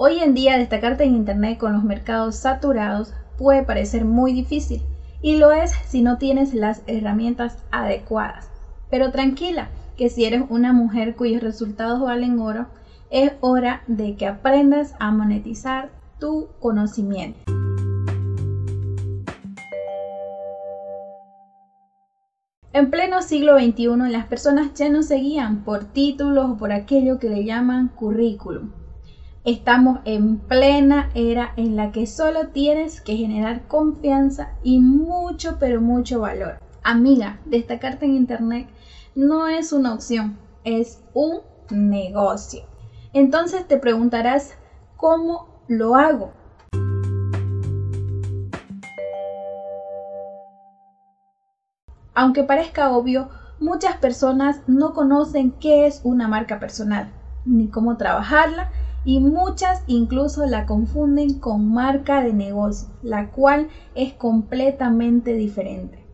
Hoy en día destacarte en Internet con los mercados saturados puede parecer muy difícil y lo es si no tienes las herramientas adecuadas. Pero tranquila, que si eres una mujer cuyos resultados valen oro, es hora de que aprendas a monetizar tu conocimiento. En pleno siglo XXI las personas ya no se guían por títulos o por aquello que le llaman currículum. Estamos en plena era en la que solo tienes que generar confianza y mucho pero mucho valor. Amiga, destacarte en Internet no es una opción, es un negocio. Entonces te preguntarás, ¿cómo lo hago? Aunque parezca obvio, muchas personas no conocen qué es una marca personal, ni cómo trabajarla, y muchas incluso la confunden con marca de negocio, la cual es completamente diferente.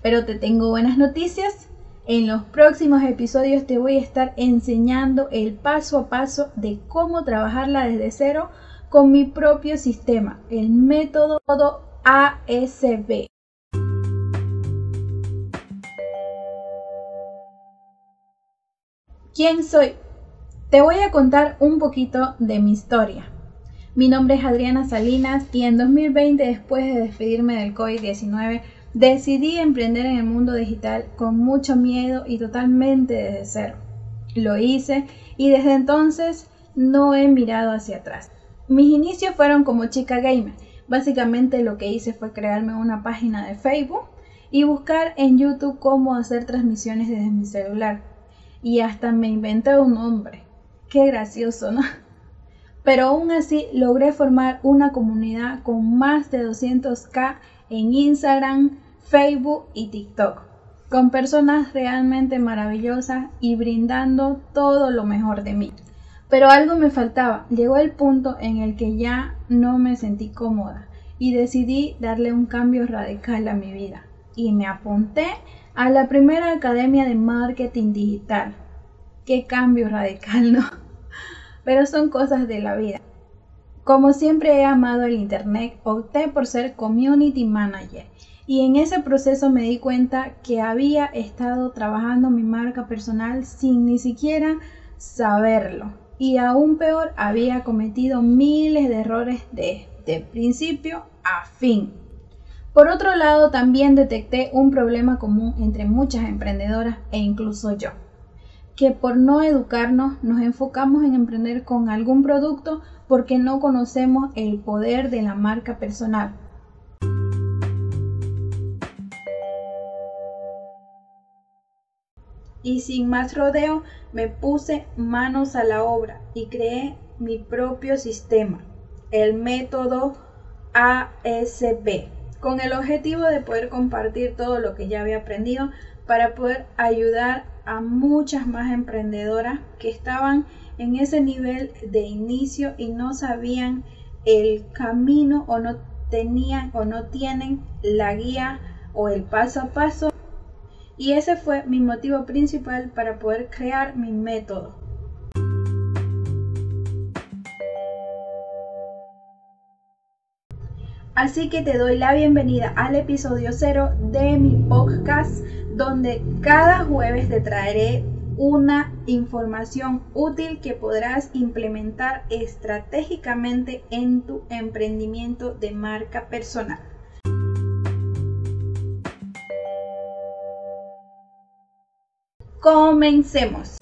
Pero te tengo buenas noticias. En los próximos episodios te voy a estar enseñando el paso a paso de cómo trabajarla desde cero con mi propio sistema, el método ASB. ¿Quién soy? Te voy a contar un poquito de mi historia. Mi nombre es Adriana Salinas y en 2020, después de despedirme del COVID-19, decidí emprender en el mundo digital con mucho miedo y totalmente desde cero. Lo hice y desde entonces no he mirado hacia atrás. Mis inicios fueron como chica gamer. Básicamente lo que hice fue crearme una página de Facebook y buscar en YouTube cómo hacer transmisiones desde mi celular y hasta me inventé un nombre. Qué gracioso, ¿no? Pero aún así logré formar una comunidad con más de 200k en Instagram, Facebook y TikTok, con personas realmente maravillosas y brindando todo lo mejor de mí. Pero algo me faltaba, llegó el punto en el que ya no me sentí cómoda y decidí darle un cambio radical a mi vida y me apunté a la primera academia de marketing digital. Qué cambio radical, ¿no? Pero son cosas de la vida. Como siempre he amado el Internet, opté por ser Community Manager y en ese proceso me di cuenta que había estado trabajando mi marca personal sin ni siquiera saberlo. Y aún peor, había cometido miles de errores de principio a fin. Por otro lado, también detecté un problema común entre muchas emprendedoras e incluso yo, que por no educarnos nos enfocamos en emprender con algún producto porque no conocemos el poder de la marca personal. Y sin más rodeo, me puse manos a la obra y creé mi propio sistema, el método ASB con el objetivo de poder compartir todo lo que ya había aprendido para poder ayudar a muchas más emprendedoras que estaban en ese nivel de inicio y no sabían el camino o no tenían o no tienen la guía o el paso a paso. Y ese fue mi motivo principal para poder crear mi método. Así que te doy la bienvenida al episodio 0 de mi podcast, donde cada jueves te traeré una información útil que podrás implementar estratégicamente en tu emprendimiento de marca personal. Comencemos.